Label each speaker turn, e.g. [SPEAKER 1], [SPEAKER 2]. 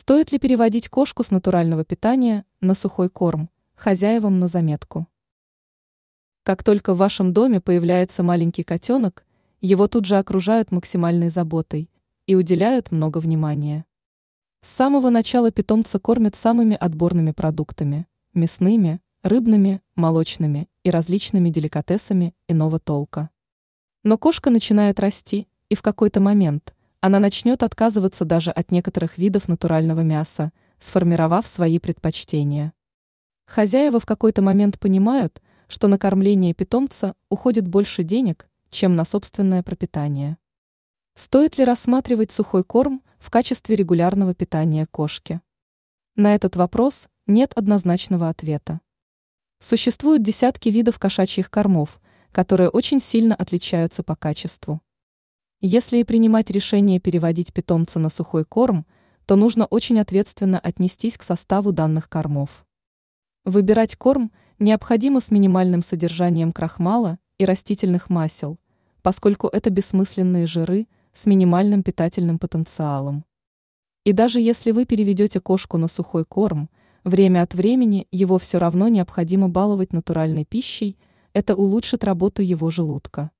[SPEAKER 1] Стоит ли переводить кошку с натурального питания на сухой корм, хозяевам на заметку? Как только в вашем доме появляется маленький котенок, его тут же окружают максимальной заботой и уделяют много внимания. С самого начала питомца кормят самыми отборными продуктами – мясными, рыбными, молочными и различными деликатесами иного толка. Но кошка начинает расти, и в какой-то момент она начнет отказываться даже от некоторых видов натурального мяса, сформировав свои предпочтения. Хозяева в какой-то момент понимают, что на кормление питомца уходит больше денег, чем на собственное пропитание. Стоит ли рассматривать сухой корм в качестве регулярного питания кошки? На этот вопрос нет однозначного ответа. Существуют десятки видов кошачьих кормов, которые очень сильно отличаются по качеству. Если и принимать решение переводить питомца на сухой корм, то нужно очень ответственно отнестись к составу данных кормов. Выбирать корм необходимо с минимальным содержанием крахмала и растительных масел, поскольку это бессмысленные жиры с минимальным питательным потенциалом. И даже если вы переведете кошку на сухой корм, время от времени его все равно необходимо баловать натуральной пищей, это улучшит работу его желудка.